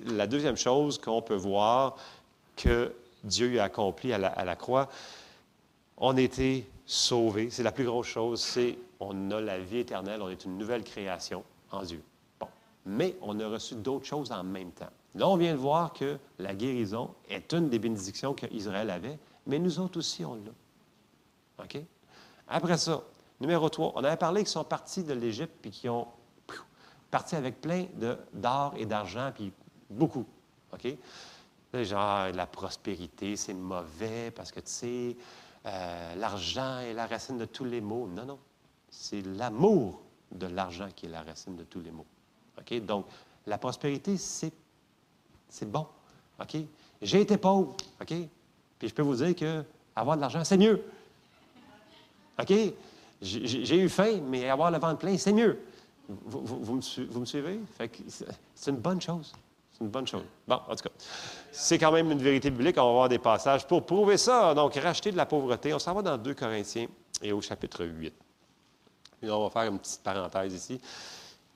la deuxième chose qu'on peut voir que Dieu a accompli à la, croix. On été sauvés. C'est la plus grosse chose. C'est on a la vie éternelle. On est une nouvelle création en Dieu. Bon. Mais on a reçu d'autres choses en même temps. Là, on vient de voir que la guérison est une des bénédictions qu'Israël avait, mais nous autres aussi, on l'a. OK? Après ça, Numéro 3, on avait parlé qu'ils sont partis de l'Égypte puis qu'ils ont parti avec plein d'or et d'argent, puis beaucoup. OK? La prospérité, c'est mauvais parce que, tu sais, euh, l'argent est la racine de tous les maux. Non, non. C'est l'amour de l'argent qui est la racine de tous les maux. Donc, la prospérité, c'est, c'est bon. OK? J'ai été pauvre. OK? Puis je peux vous dire que avoir de l'argent, c'est mieux. OK? J'ai eu faim, mais avoir le ventre plein, c'est mieux. Vous, me, suivez? C'est une bonne chose. C'est une bonne chose. Bon, en tout cas, c'est quand même une vérité biblique. On va voir des passages pour prouver ça. Donc, racheter de la pauvreté. On s'en va dans 2 Corinthiens et au chapitre 8. Puis on va faire une petite parenthèse ici.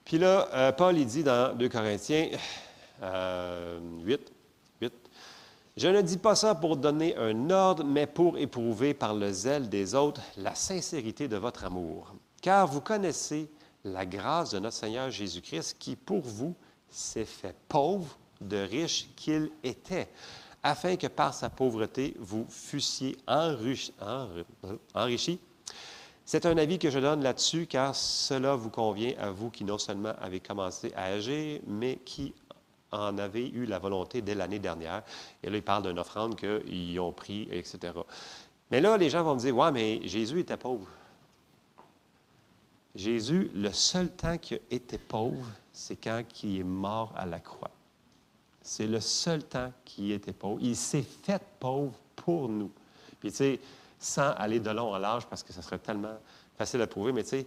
Puis là, euh, Paul, il dit dans 2 Corinthiens 8, euh, je ne dis pas ça pour donner un ordre, mais pour éprouver par le zèle des autres la sincérité de votre amour. Car vous connaissez la grâce de notre Seigneur Jésus-Christ qui, pour vous, s'est fait pauvre de riche qu'il était, afin que par sa pauvreté, vous fussiez enrichis. C'est un avis que je donne là-dessus, car cela vous convient à vous qui non seulement avez commencé à agir, mais qui en avaient eu la volonté dès l'année dernière. Et là, il parle d'une offrande qu'ils ont pris, etc. Mais là, les gens vont me dire, ouais, mais Jésus était pauvre. Jésus, le seul temps qu'il était pauvre, c'est quand il est mort à la croix. C'est le seul temps qu'il était pauvre. Il s'est fait pauvre pour nous. Puis, tu sais, sans aller de long en large, parce que ça serait tellement facile à prouver, mais tu sais,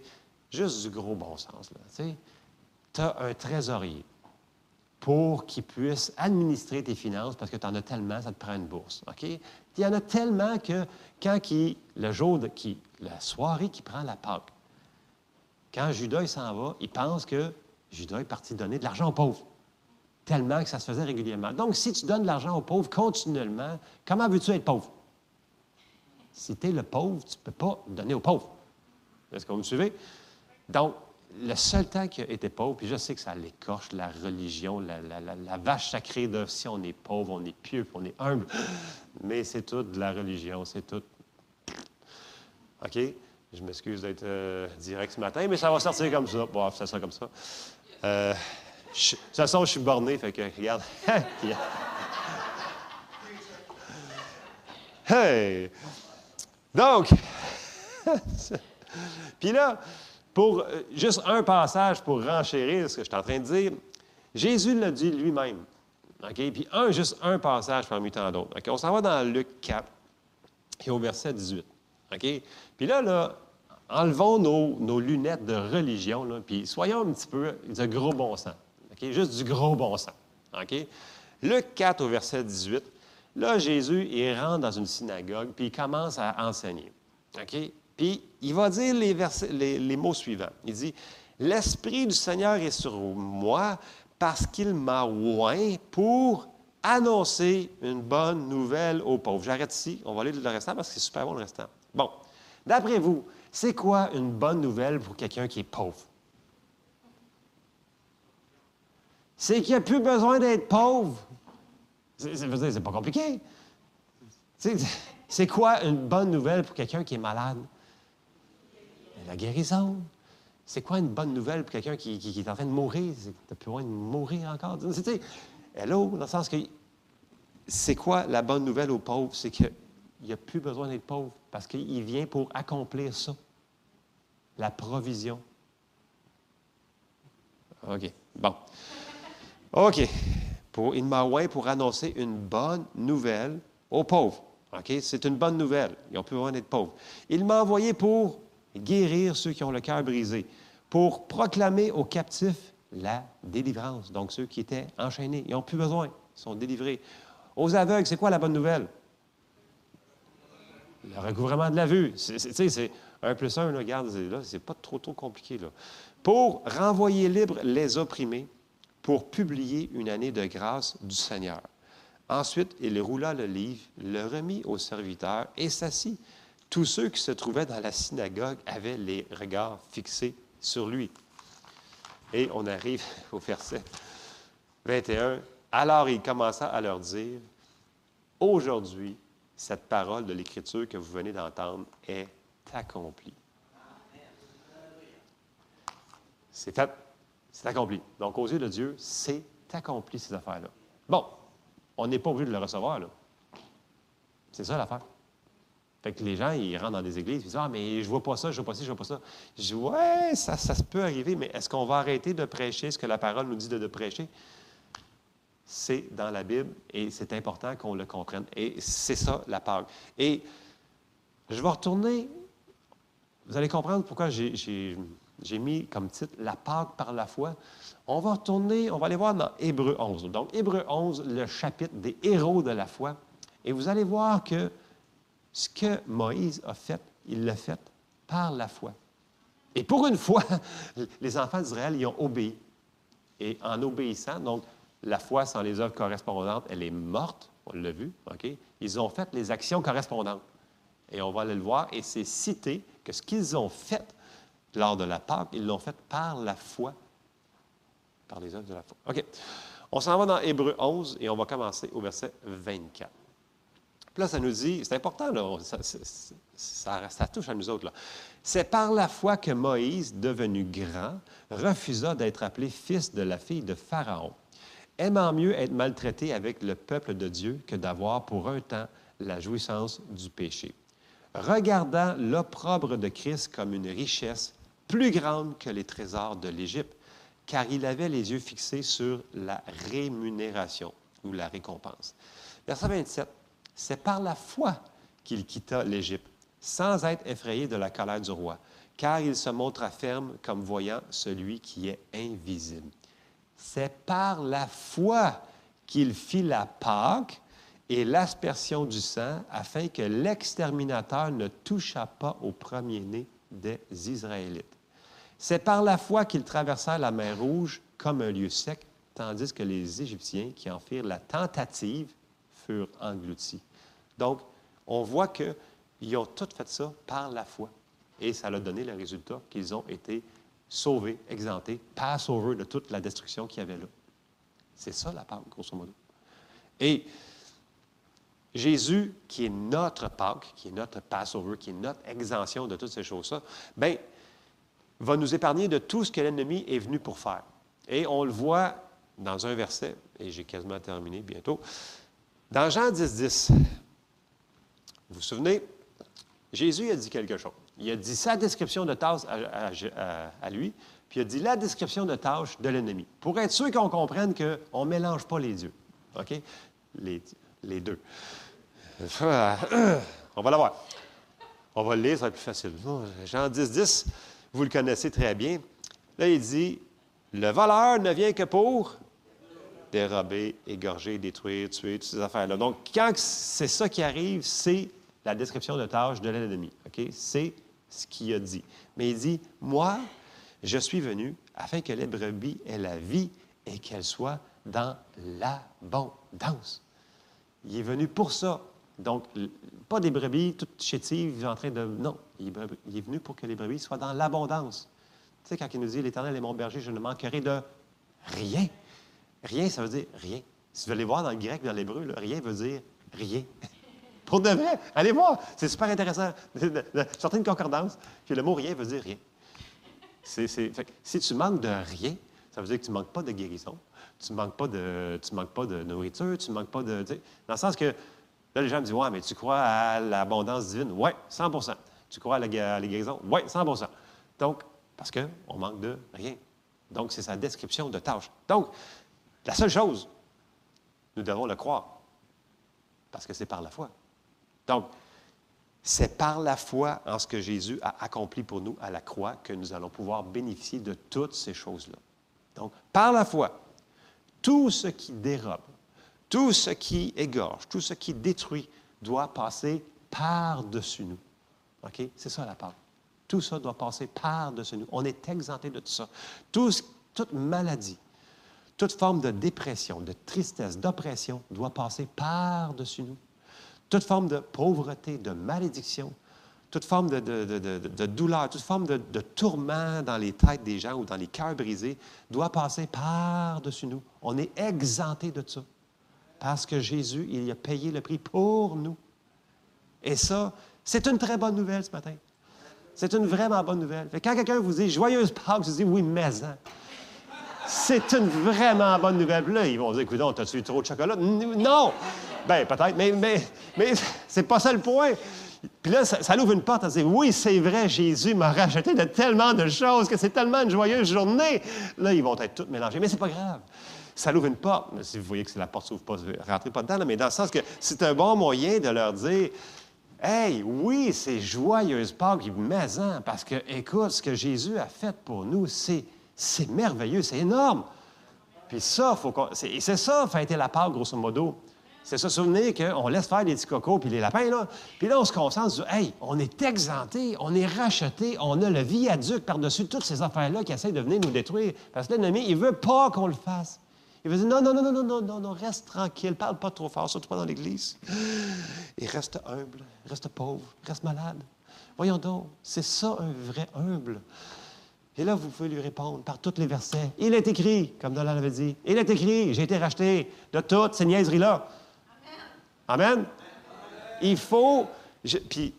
juste du gros bon sens. Tu as un trésorier pour qu'il puisse administrer tes finances parce que tu en as tellement, ça te prend une bourse. OK? Il y en a tellement que quand qui, le jour de qui, la soirée qui prend la Pâque, quand Judas s'en va, il pense que Judas est parti donner de l'argent aux pauvres. Tellement que ça se faisait régulièrement. Donc, si tu donnes de l'argent aux pauvres continuellement, comment veux-tu être pauvre? Si tu es le pauvre, tu ne peux pas donner aux pauvres. Est-ce que vous me suivez? Donc, le seul temps qu'il été pauvre, puis je sais que ça l'écorche, la religion, la, vache sacrée de si on est pauvre, on est pieux, on est humble, mais c'est tout de la religion, c'est tout. OK? Je m'excuse d'être euh, direct ce matin, mais ça va sortir comme ça. Bon, ça sera comme ça. Euh, de toute façon, je suis borné, fait que regarde. hey! Donc, puis là, pour euh, juste un passage pour renchérir ce que je suis en train de dire, Jésus l'a dit lui-même. OK? Puis un, juste un passage parmi tant d'autres. On s'en va dans Luc 4 et au verset 18. OK? Puis là, là, enlevons nos, lunettes de religion, là, puis soyons un petit peu de gros bon sens. Juste du gros bon sens. Le 4 au verset 18, là, Jésus, il rentre dans une synagogue, puis il commence à enseigner. Puis il va dire les mots suivants. Il dit L'Esprit du Seigneur est sur moi parce qu'il m'a oint pour annoncer une bonne nouvelle aux pauvres. J'arrête ici. On va aller le restant parce que c'est super bon le restant. Bon. D'après vous, c'est quoi une bonne nouvelle pour quelqu'un qui est pauvre? C'est qu'il n'y a plus besoin d'être pauvre. C'est pas compliqué. C'est quoi une bonne nouvelle pour quelqu'un qui est malade? La guérison. C'est quoi une bonne nouvelle pour quelqu'un qui, est en train de mourir? Tu plus loin de mourir encore. C'est, hello, dans le sens que c'est quoi la bonne nouvelle aux pauvres? C'est qu'il n'y a plus besoin d'être pauvre parce qu'il vient pour accomplir ça. La provision. OK. Bon. OK. Pour, il m'a envoyé pour annoncer une bonne nouvelle aux pauvres. OK? C'est une bonne nouvelle. Ils n'ont plus besoin d'être pauvres. Il m'a envoyé pour guérir ceux qui ont le cœur brisé, pour proclamer aux captifs la délivrance. Donc, ceux qui étaient enchaînés, ils n'ont plus besoin, ils sont délivrés. Aux aveugles, c'est quoi la bonne nouvelle? Le recouvrement de la vue. C'est un plus un, là, regarde, c'est pas trop, trop compliqué. Là. Pour renvoyer libres les opprimés, pour publier une année de grâce du Seigneur. Ensuite, il roula le livre, le remit au serviteur et s'assit. Tous ceux qui se trouvaient dans la synagogue avaient les regards fixés sur lui. Et on arrive au verset 21. Alors il commença à leur dire, Aujourd'hui, cette parole de l'Écriture que vous venez d'entendre est accomplie. C'est fait, c'est accompli. Donc, aux yeux de Dieu, c'est accompli, ces affaires-là. Bon, on n'est pas obligé de le recevoir, là. C'est ça l'affaire. Fait que les gens, ils rentrent dans des églises, ils disent Ah, mais je vois pas ça, je vois pas ci, je vois pas ça. Je dis Ouais, ça, ça peut arriver, mais est-ce qu'on va arrêter de prêcher ce que la parole nous dit de, prêcher? C'est dans la Bible et c'est important qu'on le comprenne. Et c'est ça la Pâque. Et je vais retourner. Vous allez comprendre pourquoi j'ai mis comme titre La Pâque par la foi. On va retourner, on va aller voir dans Hébreu 11. Donc, Hébreu 11, le chapitre des héros de la foi. Et vous allez voir que ce que Moïse a fait, il l'a fait par la foi. Et pour une fois, les enfants d'Israël y ont obéi. Et en obéissant, donc, la foi sans les œuvres correspondantes, elle est morte, on l'a vu, OK? Ils ont fait les actions correspondantes. Et on va aller le voir, et c'est cité que ce qu'ils ont fait lors de la Pâque, ils l'ont fait par la foi, par les œuvres de la foi. OK. On s'en va dans Hébreu 11 et on va commencer au verset 24. Là, ça nous dit, c'est important, ça, touche à nous autres. C'est par la foi que Moïse, devenu grand, refusa d'être appelé fils de la fille de Pharaon, aimant mieux être maltraité avec le peuple de Dieu que d'avoir pour un temps la jouissance du péché. Regardant l'opprobre de Christ comme une richesse plus grande que les trésors de l'Égypte, car il avait les yeux fixés sur la rémunération ou la récompense. Verset 27. C'est par la foi qu'il quitta l'Égypte, sans être effrayé de la colère du roi, car il se montra ferme comme voyant celui qui est invisible. C'est par la foi qu'il fit la Pâque et l'aspersion du sang, afin que l'exterminateur ne touchât pas au premier-né des Israélites. C'est par la foi qu'il traversa la mer Rouge comme un lieu sec, tandis que les Égyptiens qui en firent la tentative furent engloutis. Donc, on voit qu'ils ont tout fait ça par la foi. Et ça a donné le résultat qu'ils ont été sauvés, exemptés, Passover de toute la destruction qu'il y avait là. C'est ça la Pâque, grosso modo. Et Jésus, qui est notre Pâque, qui est notre Passover, qui est notre exemption de toutes ces choses-là, bien, va nous épargner de tout ce que l'ennemi est venu pour faire. Et on le voit dans un verset, et j'ai quasiment terminé bientôt. Dans Jean 10, 10, vous vous souvenez, Jésus a dit quelque chose. Il a dit sa description de tâche à, lui, puis il a dit la description de tâche de l'ennemi. Pour être sûr qu'on comprenne qu'on ne mélange pas les dieux. OK? Les, les deux. On va la voir. On va le lire, ça va être plus facile. Jean 10, 10, vous le connaissez très bien. Là, il dit Le voleur ne vient que pour dérober, égorger, détruire, tuer, toutes ces affaires-là. Donc, quand c'est ça qui arrive, c'est la description de tâche de l'ennemi. OK? C'est ce qu'il a dit. Mais il dit Moi, je suis venu afin que les brebis aient la vie et qu'elles soient dans l'abondance. Il est venu pour ça. Donc, pas des brebis toutes chétives en train de. Non, il est venu pour que les brebis soient dans l'abondance. Tu sais, quand il nous dit L'Éternel est mon berger, je ne manquerai de rien. Rien, ça veut dire rien. Si vous allez voir dans le grec, dans l'hébreu, rien veut dire rien. Pour de vrai, allez voir, c'est super intéressant. Sortez une concordance, puis le mot rien veut dire rien. si tu manques de rien, ça veut dire que tu ne manques pas de guérison, tu ne manques pas de, manques pas de nourriture, tu ne manques pas de. Dans le sens que, là, les gens me disent Ouais, mais tu crois à l'abondance divine? Oui, 100% Tu crois à la, guérison? Oui, 100 Donc, parce qu'on manque de rien. Donc, c'est sa description de tâche. Donc, la seule chose, nous devons le croire, parce que c'est par la foi. Donc, c'est par la foi en ce que Jésus a accompli pour nous à la croix que nous allons pouvoir bénéficier de toutes ces choses-là. Donc, par la foi, tout ce qui dérobe, tout ce qui égorge, tout ce qui détruit doit passer par-dessus nous. OK? C'est ça la part. Tout ça doit passer par-dessus nous. On est exempté de tout ça. toute maladie, toute forme de dépression, de tristesse, d'oppression doit passer par-dessus nous. Toute forme de pauvreté, de malédiction, toute forme de, douleur, toute forme de, tourment dans les têtes des gens ou dans les cœurs brisés doit passer par-dessus nous. On est exempté de ça. Parce que Jésus, il a payé le prix pour nous. Et ça, c'est une très bonne nouvelle ce matin. C'est une vraiment bonne nouvelle. quand quelqu'un vous dit Joyeuse Pâques, vous dites Oui, mais hein. C'est une vraiment bonne nouvelle. Là, ils vont dire, écoute, t'as-tu eu trop de chocolat? Non! Ben peut-être, mais, mais, mais c'est pas ça le point. Puis là, ça, ouvre une porte à dire, oui, c'est vrai, Jésus m'a racheté de tellement de choses que c'est tellement une joyeuse journée. Là, ils vont être tous mélangés, mais c'est pas grave. Ça ouvre une porte. Si vous voyez que la porte s'ouvre pas, rentrez pas dedans, mais dans le sens que c'est un bon moyen de leur dire, Hey, oui, c'est joyeuse Pâques, maison, parce que, écoute, ce que Jésus a fait pour nous, c'est c'est merveilleux, c'est énorme. Puis ça, faut c'est, c'est ça, fêter la Pâque, grosso modo. C'est se souvenir qu'on laisse faire les petits cocos puis les lapins, là. Puis là, on se concentre sur, hey, on est exempté, on est racheté, on a le viaduc par-dessus toutes ces affaires-là qui essaient de venir nous détruire. Parce que l'ennemi, il veut pas qu'on le fasse. Il veut dire, non, non, non, non, non, non, non, reste tranquille, parle pas trop fort, surtout pas dans l'Église. Et reste humble, reste pauvre, reste malade. Voyons donc, c'est ça un vrai humble. Et là, vous pouvez lui répondre par tous les versets. Il est écrit, comme Dolan avait dit. Il est écrit, j'ai été racheté de toutes ces niaiseries-là. Amen. Il faut. puis,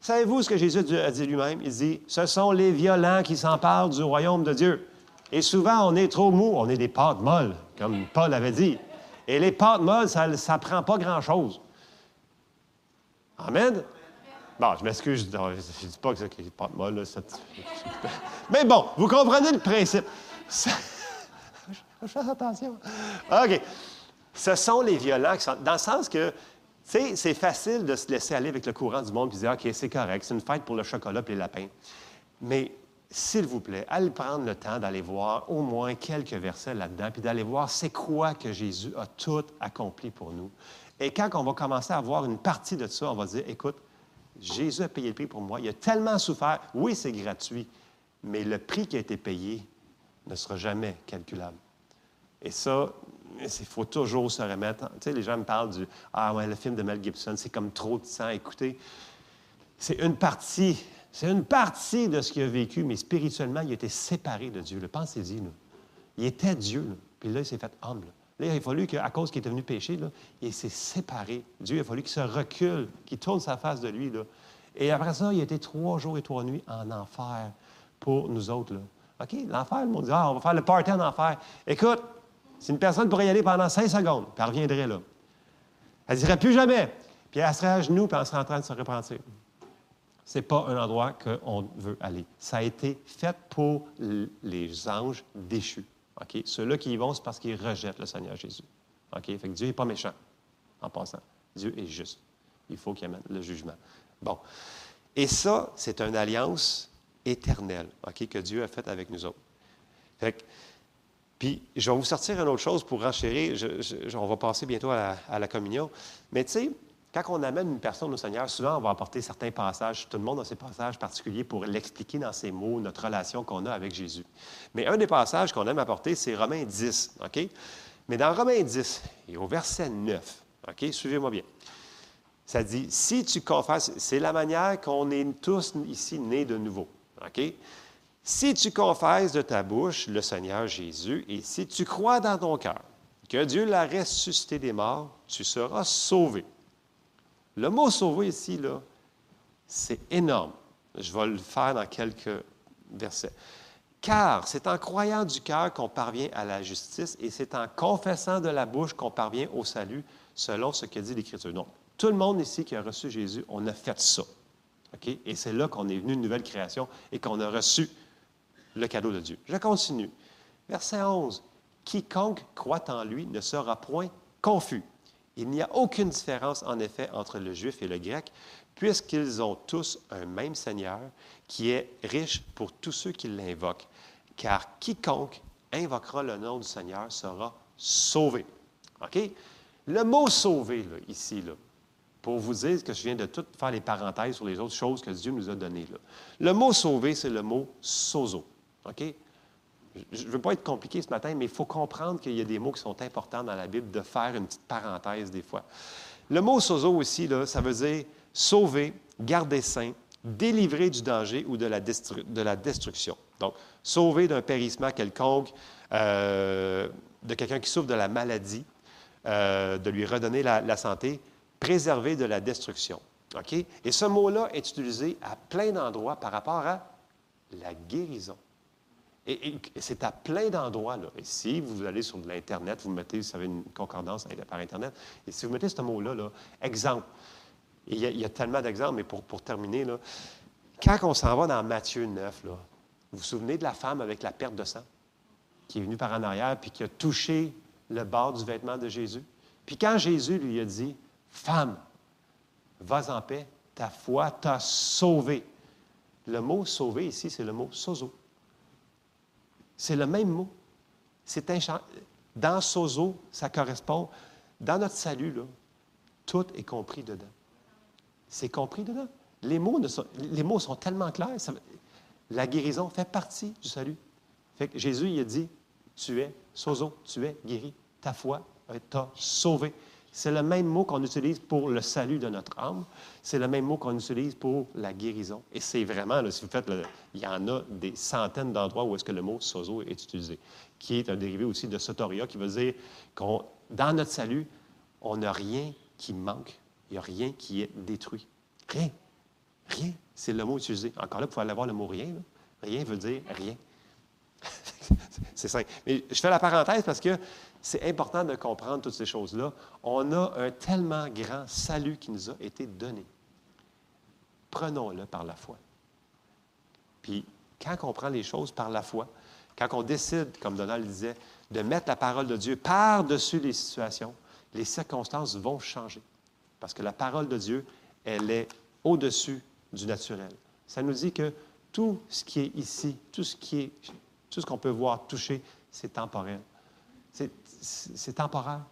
savez-vous ce que Jésus a dit lui-même? Il dit Ce sont les violents qui s'emparent du royaume de Dieu. Et souvent, on est trop mou, on est des pâtes molles, comme Paul avait dit. Et les pâtes molles, ça ne prend pas grand-chose. Amen? Bon, je m'excuse, je ne dis pas que c'est pas de mal. Mais bon, vous comprenez le principe. Je fais attention. OK. Ce sont les violents qui sont. Dans le sens que, tu sais, c'est facile de se laisser aller avec le courant du monde et dire OK, c'est correct, c'est une fête pour le chocolat et les lapins. Mais s'il vous plaît, allez prendre le temps d'aller voir au moins quelques versets là-dedans, puis d'aller voir c'est quoi que Jésus a tout accompli pour nous. Et quand on va commencer à voir une partie de ça, on va dire, écoute, Jésus a payé le prix pour moi. Il a tellement souffert. Oui, c'est gratuit, mais le prix qui a été payé ne sera jamais calculable. Et ça, il faut toujours se remettre. Tu sais, les gens me parlent du Ah, ouais, le film de Mel Gibson, c'est comme trop de sang. Écoutez, c'est une partie, c'est une partie de ce qu'il a vécu, mais spirituellement, il a été séparé de Dieu. Pensez-y, Il était Dieu, puis là, il s'est fait humble. Là, il a fallu qu'à cause qu'il est devenu péché, là, il s'est séparé. Dieu, il a fallu qu'il se recule, qu'il tourne sa face de lui. Là. Et après ça, il a été trois jours et trois nuits en enfer pour nous autres. Là. OK, l'enfer, le monde dit Ah, on va faire le party en enfer. Écoute, si une personne pourrait y aller pendant cinq secondes, puis elle reviendrait là. Elle ne dirait plus jamais. Puis elle serait à genoux, puis elle serait en train de se repentir. Ce n'est pas un endroit qu'on veut aller. Ça a été fait pour les anges déchus. Ceux-là qui y vont, c'est parce qu'ils rejettent le Seigneur Jésus. Fait Dieu n'est pas méchant, en passant. Dieu est juste. Il faut qu'il amène le jugement. Bon. Et ça, c'est une alliance éternelle ok, que Dieu a faite avec nous autres. Puis, je vais vous sortir une autre chose pour renchérir. on va passer bientôt à la, communion. Mais tu sais, quand on amène une personne au Seigneur, souvent, on va apporter certains passages. Tout le monde a ses passages particuliers pour l'expliquer dans ses mots, notre relation qu'on a avec Jésus. Mais un des passages qu'on aime apporter, c'est Romains 10. OK? Mais dans Romains 10, et au verset 9, OK? Suivez-moi bien. Ça dit, si tu confesses, c'est la manière qu'on est tous ici nés de nouveau. OK? Si tu confesses de ta bouche le Seigneur Jésus et si tu crois dans ton cœur que Dieu l'a ressuscité des morts, tu seras sauvé. Le mot sauvé ici, là, c'est énorme. Je vais le faire dans quelques versets. Car c'est en croyant du cœur qu'on parvient à la justice et c'est en confessant de la bouche qu'on parvient au salut, selon ce que dit l'Écriture. Donc, tout le monde ici qui a reçu Jésus, on a fait ça. Et c'est là qu'on est venu une nouvelle création et qu'on a reçu le cadeau de Dieu. Je continue. Verset 11. Quiconque croit en lui ne sera point confus. Il n'y a aucune différence, en effet, entre le juif et le grec, puisqu'ils ont tous un même Seigneur qui est riche pour tous ceux qui l'invoquent. Car quiconque invoquera le nom du Seigneur sera sauvé. OK? Le mot sauvé, ici, pour vous dire que je viens de tout faire les parenthèses sur les autres choses que Dieu nous a données. Le mot sauver, c'est le mot sozo. OK? Je ne veux pas être compliqué ce matin, mais il faut comprendre qu'il y a des mots qui sont importants dans la Bible, de faire une petite parenthèse des fois. Le mot sozo aussi, là, ça veut dire sauver, garder sain, délivrer du danger ou de la, de la destruction. Donc, sauver d'un périssement quelconque, euh, de quelqu'un qui souffre de la maladie, euh, de lui redonner la santé, préserver de la destruction. OK? Et ce mot-là est utilisé à plein d'endroits par rapport à la guérison. Et, c'est à plein d'endroits. Là. Si vous allez sur l'Internet, vous mettez, vous savez, une concordance par Internet, et si vous mettez ce mot-là, là, exemple, il y, a, tellement d'exemples, mais pour, terminer, là, quand on s'en va dans Matthieu 9, là, vous vous souvenez de la femme avec la perte de sang qui est venue par en arrière puis qui a touché le bord du vêtement de Jésus? Puis quand Jésus lui a dit, Femme, vas en paix, ta foi t'a sauvé. Le mot sauvé ici, c'est le mot sozo. C'est le même mot. C'est Dans sozo, ça correspond. Dans notre salut, tout est compris dedans. C'est compris dedans. Les mots, sont, tellement clairs. la guérison fait partie du salut. Jésus, il a dit Tu es sozo, tu es guéri. Ta foi t'a sauvé. C'est le même mot qu'on utilise pour le salut de notre âme. C'est le même mot qu'on utilise pour la guérison. Et c'est vraiment, si vous faites, il y en a des centaines d'endroits où est-ce que le mot sozo est utilisé, qui est un dérivé aussi de sotoria, qui veut dire qu'on, dans notre salut, on n'a rien qui manque. Il n'y a rien qui est détruit. Rien. Rien. C'est le mot utilisé. Encore là, vous pouvez aller voir le mot rien. Rien veut dire rien. c'est simple. Mais je fais la parenthèse parce que c'est important de comprendre toutes ces choses-là. On a un tellement grand salut qui nous a été donné. Prenons-le par la foi. Puis, quand on prend les choses par la foi, quand on décide, comme Donald disait, de mettre la parole de Dieu par-dessus les situations, les circonstances vont changer. Parce que la parole de Dieu, elle est au-dessus du naturel. Ça nous dit que tout ce qui est ici, tout ce qui est, tout ce qu'on peut voir, toucher, c'est temporel c'est temporaire.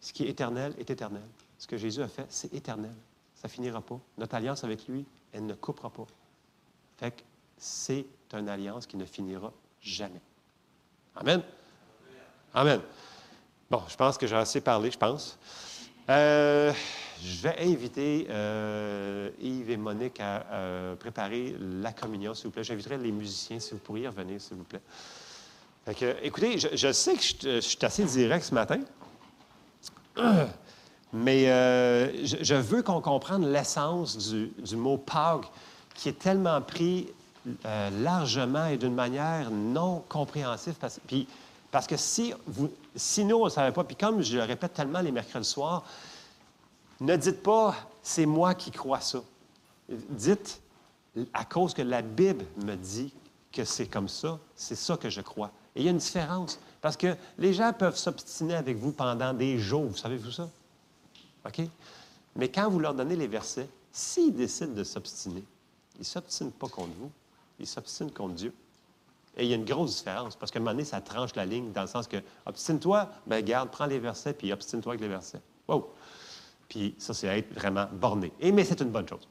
Ce qui est éternel est éternel. Ce que Jésus a fait, c'est éternel. Ça finira pas. Notre alliance avec lui, elle ne coupera pas. Fait que c'est une alliance qui ne finira jamais. Amen. Amen. Bon, je pense que j'ai assez parlé, je pense. Euh, je vais inviter euh, Yves et Monique à euh, préparer la communion, s'il vous plaît. J'inviterai les musiciens, si vous pourriez revenir, s'il vous plaît écoutez, je, sais que je, suis assez direct ce matin, mais euh, je, veux qu'on comprenne l'essence du, mot Pâques qui est tellement pris euh, largement et d'une manière non compréhensive. Parce, puis, parce que si, vous, on ne savait pas, puis comme je le répète tellement les mercredis soirs, ne dites pas « c'est moi qui crois ça ». Dites « à cause que la Bible me dit que c'est comme ça, c'est ça que je crois ». Et il y a une différence. Parce que les gens peuvent s'obstiner avec vous pendant des jours. Vous savez-vous ça? OK? Mais quand vous leur donnez les versets, s'il décide de s'obstiner, il ne s'obstine pas contre vous, il s'obstine contre Dieu. Et il y a une grosse différence, parce qu'à un moment donné, ça tranche la ligne, dans le sens que, obstine-toi, ben garde, prends les versets, puis obstine-toi avec les versets. Wow! Puis ça, c'est être vraiment borné. Mais c'est une bonne chose.